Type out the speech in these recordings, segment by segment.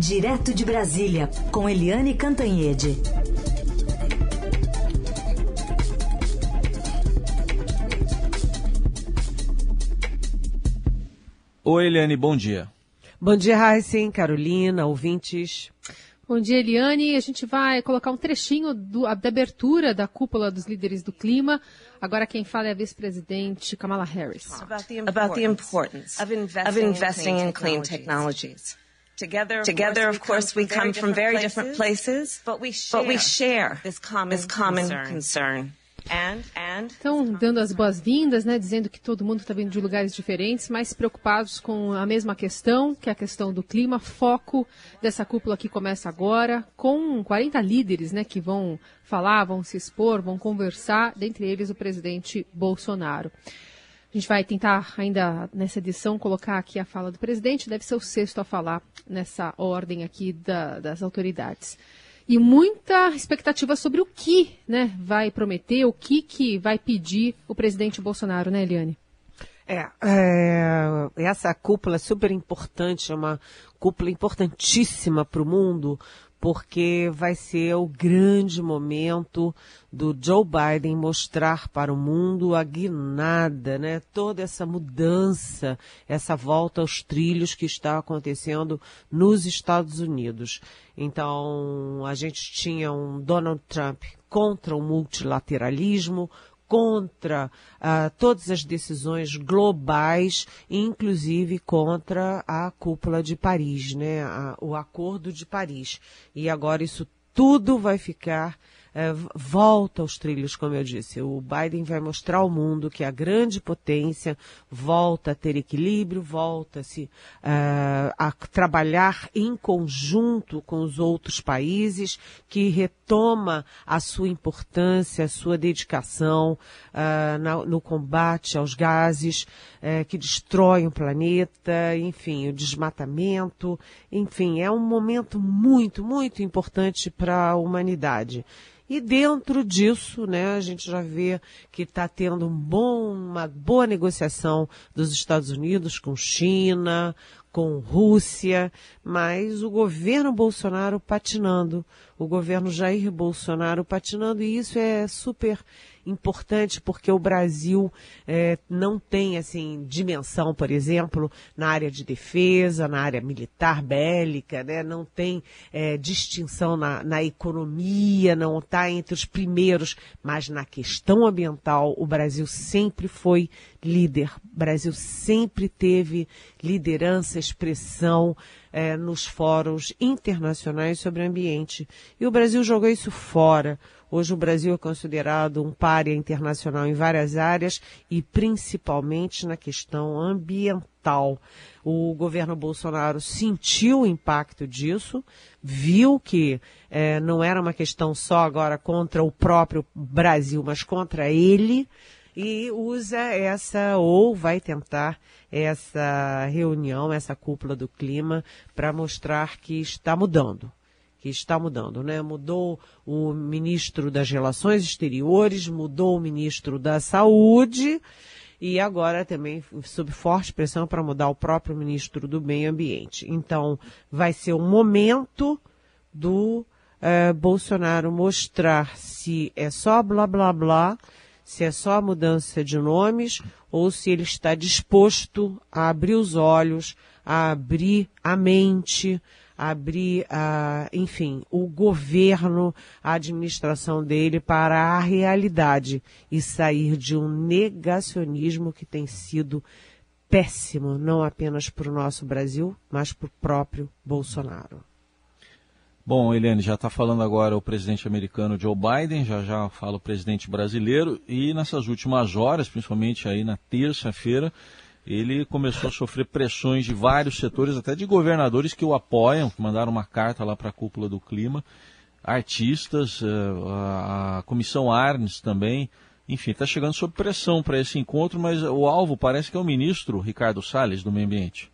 Direto de Brasília, com Eliane Cantanhede. Oi, Eliane, bom dia. Bom dia, Heisen, Carolina, ouvintes. Bom dia, Eliane. A gente vai colocar um trechinho do, da abertura da cúpula dos líderes do clima. Agora quem fala é a vice-presidente Kamala Harris. About the importance of investing in clean technologies. Together, Together, of course, we come from very different places, but we share, but we share this common, this common concern. concern. Estão dando as boas-vindas, né, dizendo que todo mundo está vindo de lugares diferentes, mas preocupados com a mesma questão, que é a questão do clima. Foco dessa cúpula que começa agora, com 40 líderes né, que vão falar, vão se expor, vão conversar, dentre eles o presidente Bolsonaro. A gente vai tentar ainda nessa edição colocar aqui a fala do presidente, deve ser o sexto a falar nessa ordem aqui da, das autoridades e muita expectativa sobre o que né, vai prometer, o que, que vai pedir o presidente Bolsonaro, né, Eliane? É, é, essa cúpula é super importante, é uma cúpula importantíssima para o mundo, porque vai ser o grande momento do Joe Biden mostrar para o mundo a guinada, né? Toda essa mudança, essa volta aos trilhos que está acontecendo nos Estados Unidos. Então, a gente tinha um Donald Trump contra o multilateralismo, contra uh, todas as decisões globais, inclusive contra a cúpula de Paris, né? A, o Acordo de Paris. E agora isso tudo vai ficar volta aos trilhos, como eu disse. O Biden vai mostrar ao mundo que a grande potência volta a ter equilíbrio, volta -se, uh, a trabalhar em conjunto com os outros países, que retoma a sua importância, a sua dedicação uh, na, no combate aos gases que destroem o planeta, enfim, o desmatamento, enfim, é um momento muito, muito importante para a humanidade. E dentro disso, né, a gente já vê que está tendo um bom, uma boa negociação dos Estados Unidos com China, com Rússia, mas o governo Bolsonaro patinando, o governo Jair Bolsonaro patinando, e isso é super importante porque o Brasil é, não tem assim dimensão, por exemplo, na área de defesa, na área militar bélica, né? não tem é, distinção na, na economia, não está entre os primeiros, mas na questão ambiental o Brasil sempre foi líder. O Brasil sempre teve liderança, expressão é, nos fóruns internacionais sobre ambiente. E o Brasil jogou isso fora. Hoje o Brasil é considerado um párea internacional em várias áreas e principalmente na questão ambiental. O governo Bolsonaro sentiu o impacto disso, viu que é, não era uma questão só agora contra o próprio Brasil, mas contra ele, e usa essa, ou vai tentar essa reunião, essa cúpula do clima, para mostrar que está mudando que está mudando, né? Mudou o ministro das Relações Exteriores, mudou o ministro da Saúde e agora também sob forte pressão para mudar o próprio ministro do Meio Ambiente. Então, vai ser o momento do uh, Bolsonaro mostrar se é só blá blá blá, se é só mudança de nomes ou se ele está disposto a abrir os olhos, a abrir a mente, abrir, uh, enfim, o governo, a administração dele para a realidade e sair de um negacionismo que tem sido péssimo, não apenas para o nosso Brasil, mas para o próprio Bolsonaro. Bom, Eliane, já está falando agora o presidente americano Joe Biden, já já fala o presidente brasileiro, e nessas últimas horas, principalmente aí na terça-feira, ele começou a sofrer pressões de vários setores, até de governadores que o apoiam, que mandaram uma carta lá para a cúpula do clima, artistas, eh, a comissão Arnes também, enfim, está chegando sob pressão para esse encontro, mas o alvo parece que é o ministro Ricardo Salles do Meio Ambiente.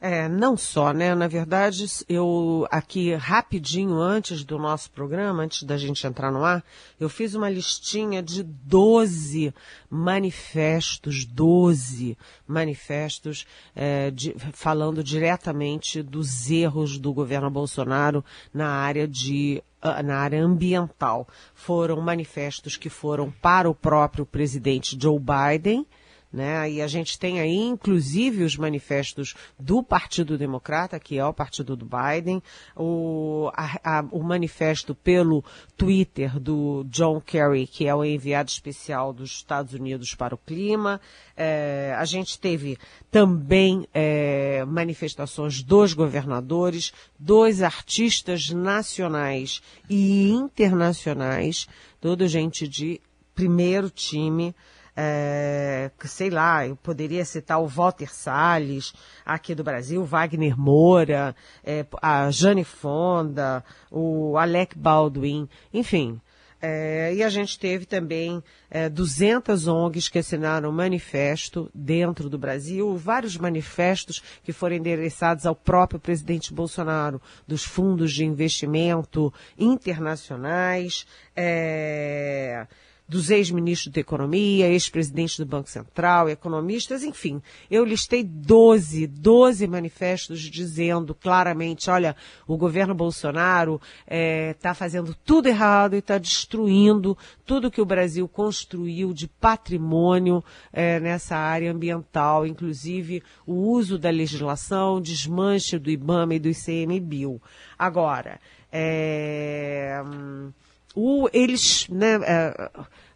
É, não só, né? Na verdade, eu aqui rapidinho antes do nosso programa, antes da gente entrar no ar, eu fiz uma listinha de 12 manifestos, 12 manifestos é, de, falando diretamente dos erros do governo Bolsonaro na área de ah, na área ambiental. Foram manifestos que foram para o próprio presidente Joe Biden, né? E a gente tem aí, inclusive, os manifestos do Partido Democrata, que é o partido do Biden, o, a, a, o manifesto pelo Twitter do John Kerry, que é o enviado especial dos Estados Unidos para o clima. É, a gente teve também é, manifestações dos governadores, dos artistas nacionais e internacionais, toda gente de primeiro time é, sei lá, eu poderia citar o Walter Salles, aqui do Brasil, Wagner Moura, é, a Jane Fonda, o Alec Baldwin, enfim. É, e a gente teve também é, 200 ONGs que assinaram um manifesto dentro do Brasil, vários manifestos que foram endereçados ao próprio presidente Bolsonaro, dos fundos de investimento internacionais. É, dos ex-ministros da Economia, ex-presidentes do Banco Central, economistas, enfim. Eu listei 12, 12 manifestos dizendo claramente, olha, o governo Bolsonaro está é, tá fazendo tudo errado e está destruindo tudo que o Brasil construiu de patrimônio é, nessa área ambiental, inclusive o uso da legislação, desmanche do IBAMA e do ICMBio. Agora, é, o, eles, né, é,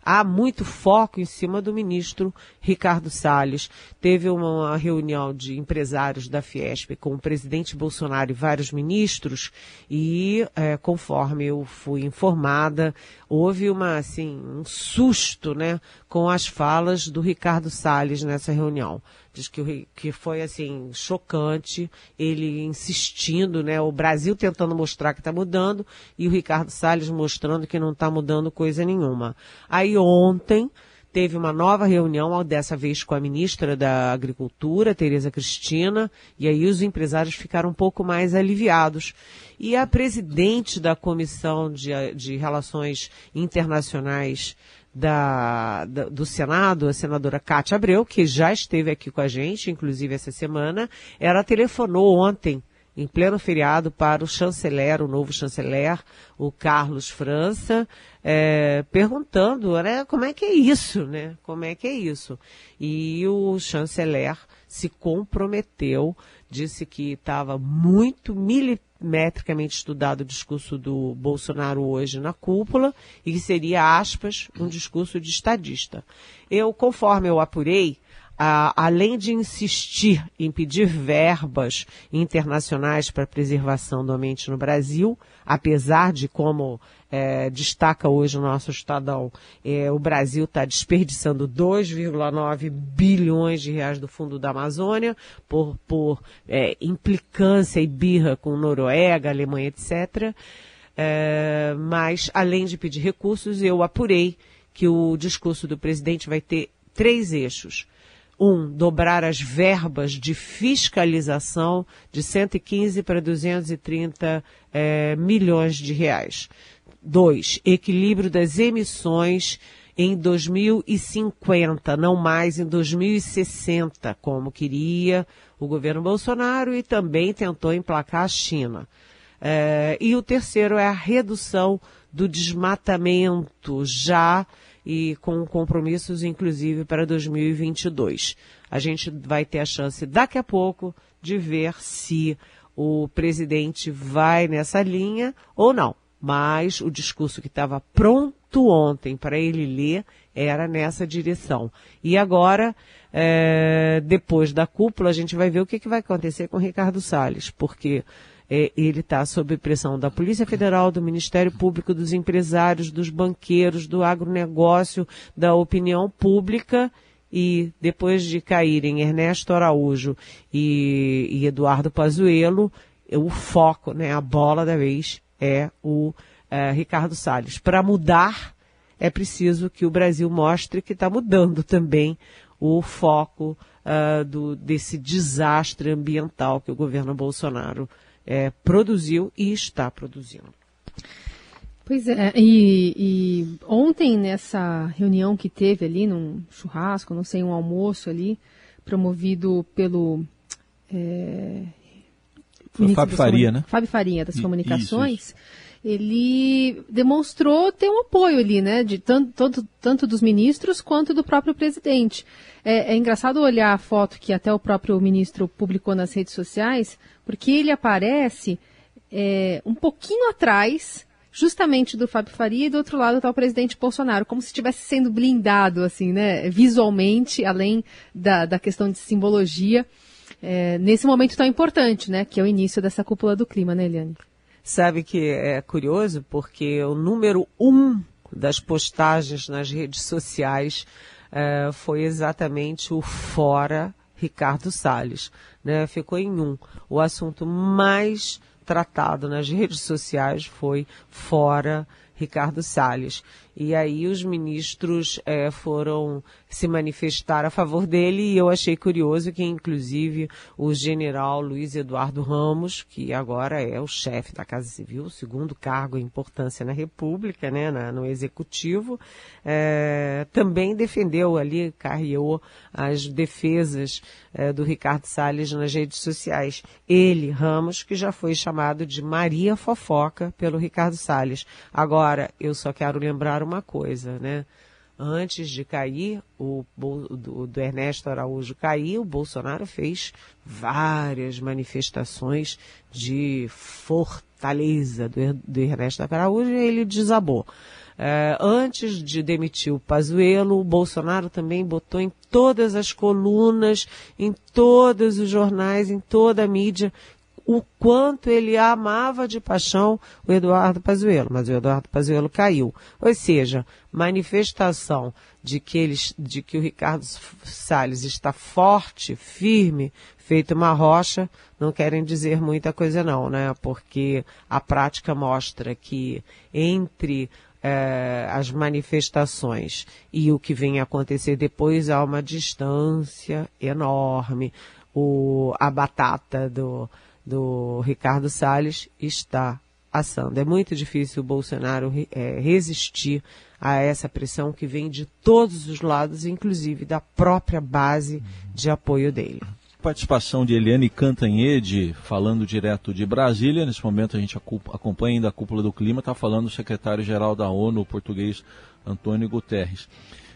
há muito foco em cima do ministro Ricardo Salles. Teve uma reunião de empresários da Fiesp com o presidente Bolsonaro e vários ministros e, é, conforme eu fui informada, houve uma, assim, um susto, né, com as falas do Ricardo Salles nessa reunião. Diz que, que foi assim chocante, ele insistindo, né? O Brasil tentando mostrar que está mudando e o Ricardo Salles mostrando que não está mudando coisa nenhuma. Aí ontem teve uma nova reunião, dessa vez com a ministra da Agricultura, Tereza Cristina, e aí os empresários ficaram um pouco mais aliviados. E a presidente da Comissão de, de Relações Internacionais da, da, do Senado, a senadora Cátia Abreu, que já esteve aqui com a gente, inclusive essa semana, ela telefonou ontem, em pleno feriado, para o chanceler, o novo chanceler, o Carlos França, é, perguntando, né, como é que é isso, né? Como é que é isso? E o chanceler se comprometeu, disse que estava muito militar metricamente estudado o discurso do Bolsonaro hoje na cúpula e que seria, aspas, um discurso de estadista. Eu, conforme eu apurei, além de insistir em pedir verbas internacionais para a preservação do ambiente no Brasil, apesar de como é, destaca hoje o nosso Estadão, é, o Brasil está desperdiçando 2,9 bilhões de reais do Fundo da Amazônia por, por é, implicância e birra com Noruega, Alemanha, etc. É, mas, além de pedir recursos, eu apurei que o discurso do presidente vai ter três eixos. Um, dobrar as verbas de fiscalização de 115 para 230 é, milhões de reais. Dois, equilíbrio das emissões em 2050, não mais em 2060, como queria o governo Bolsonaro e também tentou emplacar a China. É, e o terceiro é a redução do desmatamento já e com compromissos, inclusive, para 2022. A gente vai ter a chance daqui a pouco de ver se o presidente vai nessa linha ou não mas o discurso que estava pronto ontem para ele ler era nessa direção. E agora, é, depois da cúpula, a gente vai ver o que, que vai acontecer com Ricardo Salles, porque é, ele está sob pressão da Polícia Federal, do Ministério Público, dos empresários, dos banqueiros, do agronegócio, da opinião pública e depois de caírem Ernesto Araújo e, e Eduardo Pazuello, o foco, né, a bola da vez é o é, Ricardo Salles. Para mudar, é preciso que o Brasil mostre que está mudando também o foco uh, do, desse desastre ambiental que o governo Bolsonaro é, produziu e está produzindo. Pois é, e, e, ontem nessa reunião que teve ali, num churrasco, não sei, um almoço ali, promovido pelo. É, Fábio Faria, né? Fábio Faria, das Comunicações. Isso, isso ele demonstrou ter um apoio ali, né, de tanto, tanto, tanto dos ministros quanto do próprio presidente. É, é, engraçado olhar a foto que até o próprio ministro publicou nas redes sociais, porque ele aparece é, um pouquinho atrás justamente do Fábio Faria e do outro lado está o presidente Bolsonaro, como se estivesse sendo blindado, assim, né, visualmente, além da, da questão de simbologia, é, nesse momento tão importante, né, que é o início dessa cúpula do clima, né, Eliane? Sabe que é curioso porque o número um das postagens nas redes sociais é, foi exatamente o fora Ricardo Salles, né? Ficou em um. O assunto mais tratado nas redes sociais foi fora Ricardo Salles. E aí os ministros é, foram se manifestar a favor dele e eu achei curioso que, inclusive, o general Luiz Eduardo Ramos, que agora é o chefe da Casa Civil, segundo cargo em importância na República, né, na, no Executivo, é, também defendeu ali, carreou as defesas é, do Ricardo Salles nas redes sociais. Ele, Ramos, que já foi chamado de Maria Fofoca pelo Ricardo Salles. Agora, eu só quero lembrar uma coisa, né? Antes de cair, o do, do Ernesto Araújo cair, o Bolsonaro fez várias manifestações de fortaleza do, do Ernesto Araújo e ele desabou. É, antes de demitir o Pazuello, o Bolsonaro também botou em todas as colunas, em todos os jornais, em toda a mídia, o quanto ele amava de paixão o Eduardo Pazuello, mas o Eduardo Pazuello caiu. Ou seja, manifestação de que, eles, de que o Ricardo Salles está forte, firme, feito uma rocha, não querem dizer muita coisa não, né? Porque a prática mostra que entre eh, as manifestações e o que vem acontecer depois há uma distância enorme. O, a batata do, do Ricardo Salles está assando. É muito difícil o Bolsonaro é, resistir a essa pressão que vem de todos os lados, inclusive da própria base de apoio dele. Participação de Eliane Cantanhede, falando direto de Brasília. Nesse momento a gente acompanha ainda a cúpula do clima, está falando o secretário-geral da ONU, o português Antônio Guterres.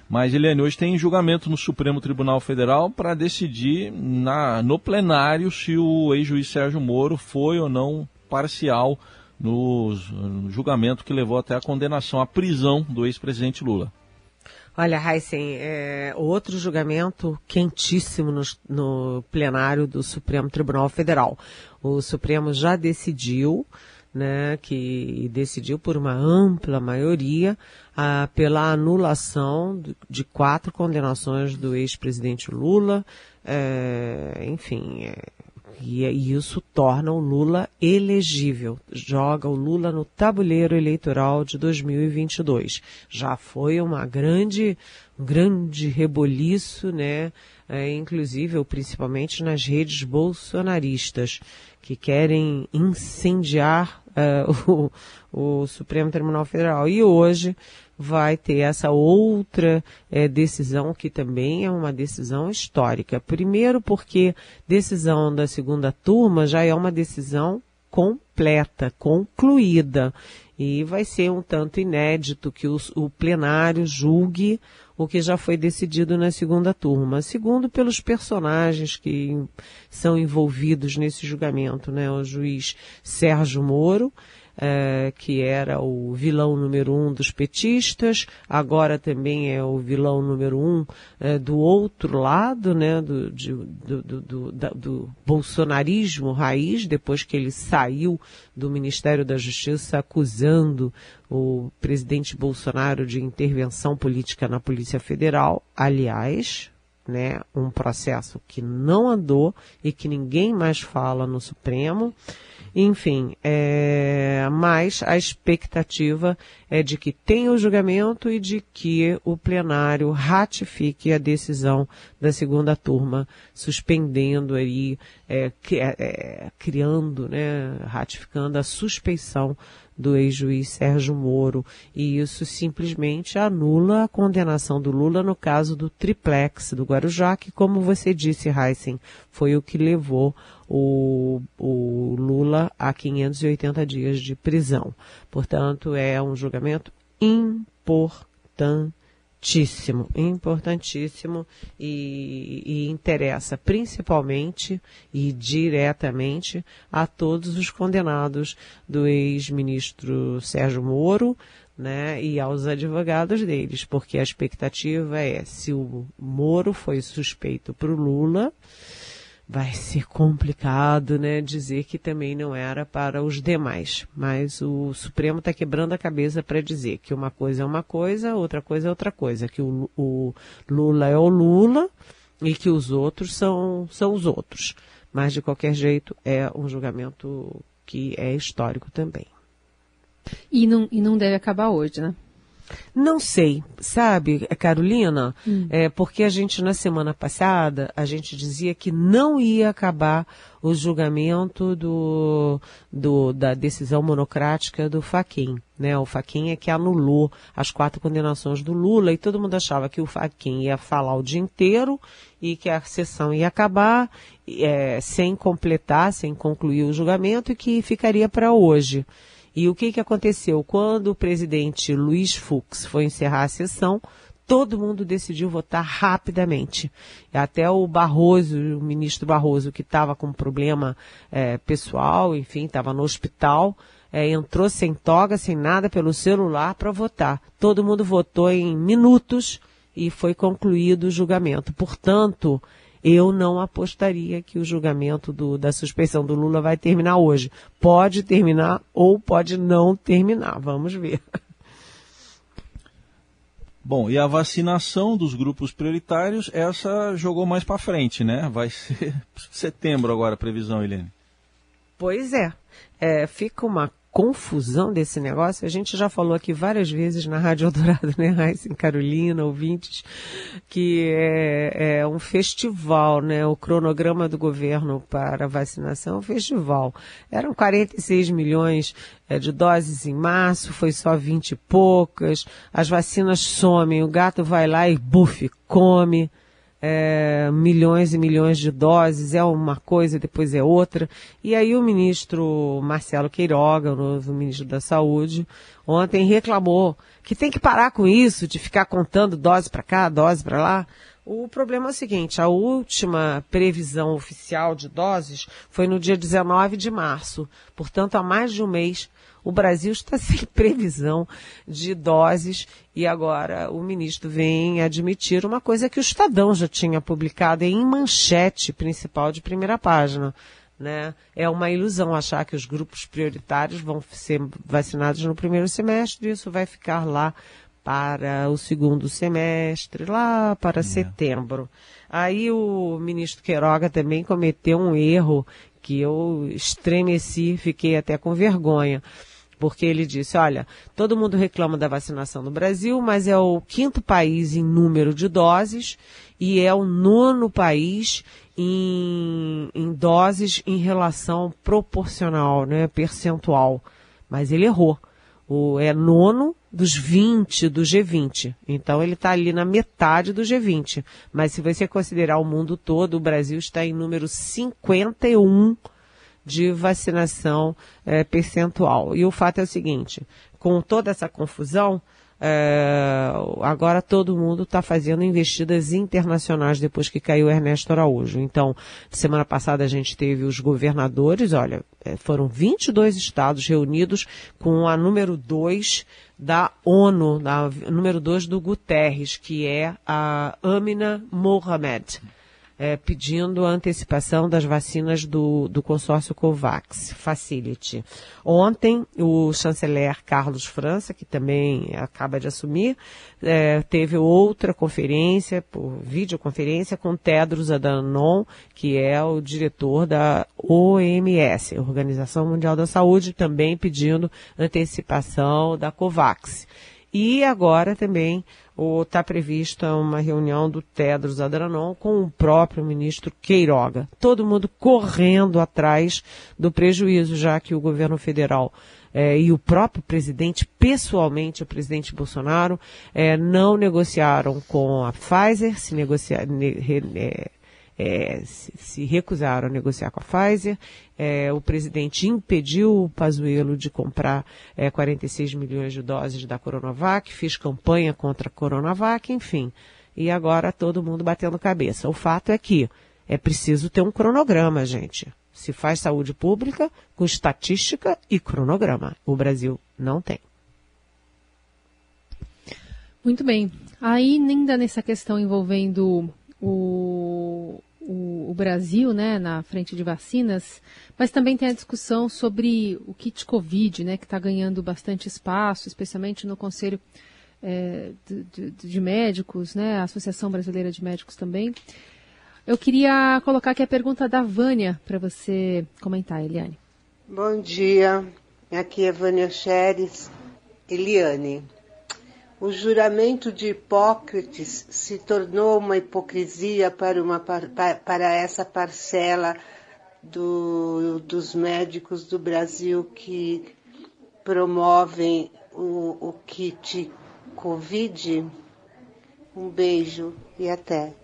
Mas, Eliane, hoje tem julgamento no Supremo Tribunal Federal para decidir na, no plenário se o ex-juiz Sérgio Moro foi ou não parcial no, no julgamento que levou até a condenação à prisão do ex-presidente Lula. Olha, Heisen, é, outro julgamento quentíssimo no, no plenário do Supremo Tribunal Federal. O Supremo já decidiu né, que decidiu por uma ampla maioria ah, pela anulação de quatro condenações do ex-presidente Lula, é, enfim, é, e, e isso torna o Lula elegível, joga o Lula no tabuleiro eleitoral de 2022. Já foi uma grande, um grande reboliço, né, é, inclusive, ou principalmente nas redes bolsonaristas, que querem incendiar uh, o, o, Supremo Tribunal Federal. E hoje vai ter essa outra é, decisão que também é uma decisão histórica. Primeiro porque decisão da segunda turma já é uma decisão completa, concluída. E vai ser um tanto inédito que o, o plenário julgue o que já foi decidido na segunda turma. Segundo, pelos personagens que são envolvidos nesse julgamento, né? O juiz Sérgio Moro, é, que era o vilão número um dos petistas, agora também é o vilão número um é, do outro lado, né, do, de, do, do, do, do bolsonarismo raiz, depois que ele saiu do Ministério da Justiça acusando o presidente Bolsonaro de intervenção política na Polícia Federal. Aliás, né, um processo que não andou e que ninguém mais fala no Supremo. Enfim, é, mas a expectativa é de que tenha o julgamento e de que o plenário ratifique a decisão da segunda turma, suspendendo aí, é, é, criando, né, ratificando a suspeição do ex-juiz Sérgio Moro. E isso simplesmente anula a condenação do Lula no caso do triplex do Guarujá, que, como você disse, Heisen, foi o que levou o, o Lula a 580 dias de prisão. Portanto, é um julgamento importante importantíssimo, importantíssimo e, e, interessa principalmente e diretamente a todos os condenados do ex-ministro Sérgio Moro, né, e aos advogados deles, porque a expectativa é se o Moro foi suspeito para o Lula, vai ser complicado, né, dizer que também não era para os demais. Mas o Supremo está quebrando a cabeça para dizer que uma coisa é uma coisa, outra coisa é outra coisa, que o, o, Lula é o Lula e que os outros são, são os outros. Mas de qualquer jeito é um julgamento que é histórico também. E não, e não deve acabar hoje, né? Não sei, sabe, Carolina, hum. é, porque a gente na semana passada, a gente dizia que não ia acabar o julgamento do, do da decisão monocrática do Faquin, né? O Faquin é que anulou as quatro condenações do Lula e todo mundo achava que o Faquin ia falar o dia inteiro e que a sessão ia acabar é, sem completar, sem concluir o julgamento e que ficaria para hoje. E o que, que aconteceu? Quando o presidente Luiz Fux foi encerrar a sessão, todo mundo decidiu votar rapidamente. Até o Barroso, o ministro Barroso, que estava com problema é, pessoal, enfim, estava no hospital, é, entrou sem toga, sem nada, pelo celular para votar. Todo mundo votou em minutos e foi concluído o julgamento. Portanto, eu não apostaria que o julgamento do, da suspeição do Lula vai terminar hoje. Pode terminar ou pode não terminar. Vamos ver. Bom, e a vacinação dos grupos prioritários, essa jogou mais para frente, né? Vai ser setembro agora a previsão, Helene. Pois é. é. Fica uma confusão desse negócio. A gente já falou aqui várias vezes na Rádio Eldorado, né, em Carolina, ouvintes, que é, é, um festival, né? O cronograma do governo para vacinação é um festival. Eram 46 milhões é, de doses em março, foi só 20 e poucas. As vacinas somem, o gato vai lá e buf, come é, milhões e milhões de doses, é uma coisa, depois é outra. E aí o ministro Marcelo Queiroga, o novo ministro da Saúde, ontem reclamou que tem que parar com isso, de ficar contando dose para cá, dose para lá. O problema é o seguinte, a última previsão oficial de doses foi no dia 19 de março. Portanto, há mais de um mês o Brasil está sem previsão de doses e agora o ministro vem admitir uma coisa que o Estadão já tinha publicado em manchete principal de primeira página. Né? É uma ilusão achar que os grupos prioritários vão ser vacinados no primeiro semestre, isso vai ficar lá para o segundo semestre, lá para é. setembro. Aí o ministro Queiroga também cometeu um erro que eu estremeci, fiquei até com vergonha porque ele disse, olha, todo mundo reclama da vacinação no Brasil, mas é o quinto país em número de doses e é o nono país em, em doses em relação proporcional, né, percentual. Mas ele errou. O, é nono dos 20 do G20. Então ele está ali na metade do G20. Mas se você considerar o mundo todo, o Brasil está em número 51 de vacinação é, percentual. E o fato é o seguinte, com toda essa confusão, é, agora todo mundo está fazendo investidas internacionais depois que caiu Ernesto Araújo. Então, semana passada a gente teve os governadores, olha, é, foram 22 estados reunidos com a número 2 da ONU, a número 2 do Guterres, que é a Amina Mohamed é, pedindo a antecipação das vacinas do, do consórcio COVAX Facility. Ontem, o chanceler Carlos França, que também acaba de assumir, é, teve outra conferência, por videoconferência, com Tedros Adhanom, que é o diretor da OMS, Organização Mundial da Saúde, também pedindo antecipação da COVAX. E agora também está prevista uma reunião do Tedros Adhanom com o próprio ministro Queiroga. Todo mundo correndo atrás do prejuízo, já que o governo federal é, e o próprio presidente, pessoalmente, o presidente Bolsonaro, é, não negociaram com a Pfizer, se negociar, ne, é, é, se, se, recusaram a negociar com a Pfizer. É, o presidente impediu o Pazuello de comprar é, 46 milhões de doses da Coronavac, fez campanha contra a Coronavac, enfim. E agora todo mundo batendo cabeça. O fato é que é preciso ter um cronograma, gente. Se faz saúde pública com estatística e cronograma. O Brasil não tem. Muito bem. Aí, ainda nessa questão envolvendo o, o, o, Brasil né, na frente de vacinas, mas também tem a discussão sobre o kit Covid, né, que está ganhando bastante espaço, especialmente no Conselho é, de, de, de, Médicos, né, a Associação Brasileira de Médicos também. Eu queria colocar aqui a pergunta da Vânia para você comentar, Eliane. Bom dia, aqui é Vânia Xeres. Eliane, o juramento de Hipócrates se tornou uma hipocrisia para, uma, para essa parcela do, dos médicos do Brasil que promovem o, o kit Covid. Um beijo e até.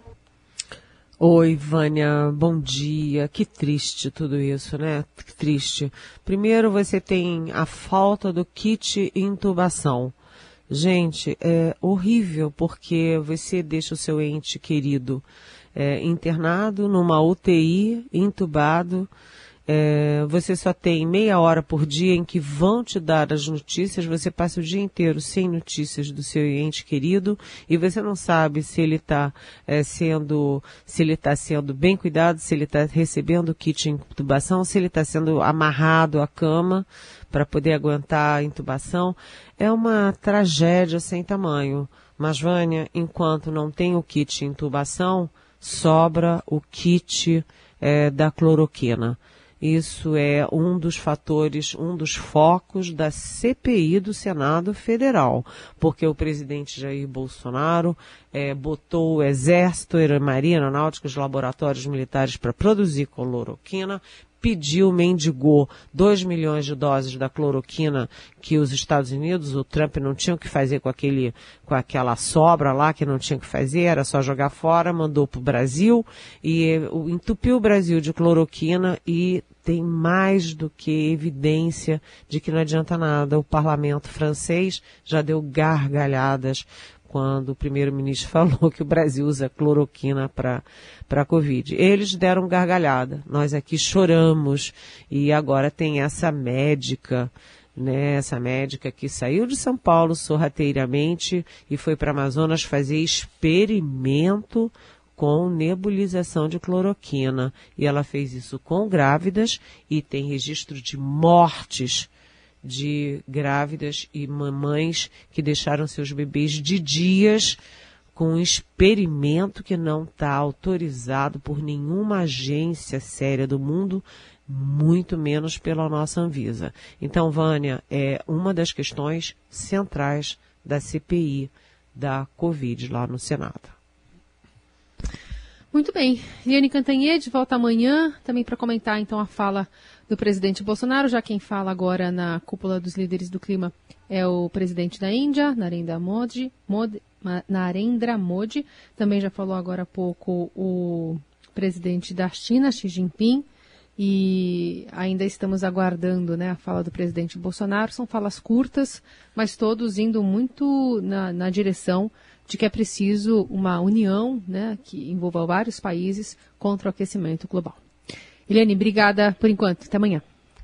Oi, Vânia, bom dia. Que triste tudo isso, né? Que triste. Primeiro você tem a falta do kit intubação. Gente, é horrível porque você deixa o seu ente querido é, internado numa UTI, entubado. É, você só tem meia hora por dia em que vão te dar as notícias, você passa o dia inteiro sem notícias do seu ente querido e você não sabe se ele está é, sendo, se ele está sendo bem cuidado, se ele está recebendo kit de intubação, se ele está sendo amarrado à cama para poder aguentar a intubação. É uma tragédia sem tamanho. Mas, Vânia, enquanto não tem o kit de intubação, sobra o kit é, da cloroquina. Isso é um dos fatores, um dos focos da CPI do Senado Federal, porque o presidente Jair Bolsonaro é, botou o Exército, a Aeronáutica, os laboratórios militares para produzir cloroquina, pediu, mendigou 2 milhões de doses da cloroquina que os Estados Unidos, o Trump não tinha o que fazer com aquele, com aquela sobra lá que não tinha o que fazer, era só jogar fora, mandou para o Brasil e entupiu o Brasil de cloroquina e tem mais do que evidência de que não adianta nada. O parlamento francês já deu gargalhadas quando o primeiro-ministro falou que o Brasil usa cloroquina para a Covid. Eles deram gargalhada. Nós aqui choramos e agora tem essa médica, né, essa médica que saiu de São Paulo sorrateiramente e foi para Amazonas fazer experimento com nebulização de cloroquina. E ela fez isso com grávidas e tem registro de mortes de grávidas e mamães que deixaram seus bebês de dias com um experimento que não está autorizado por nenhuma agência séria do mundo, muito menos pela nossa Anvisa. Então, Vânia, é uma das questões centrais da CPI da Covid lá no Senado. Muito bem. Liane Cantanhede volta amanhã também para comentar então a fala do presidente Bolsonaro. Já quem fala agora na cúpula dos líderes do clima é o presidente da Índia, Narendra Modi. Modi Narendra Modi. Também já falou agora há pouco o presidente da China, Xi Jinping. E ainda estamos aguardando né, a fala do presidente Bolsonaro. São falas curtas, mas todos indo muito na, na direção de que é preciso uma união né, que envolva vários países contra o aquecimento global. Eliane, obrigada por enquanto. Até amanhã.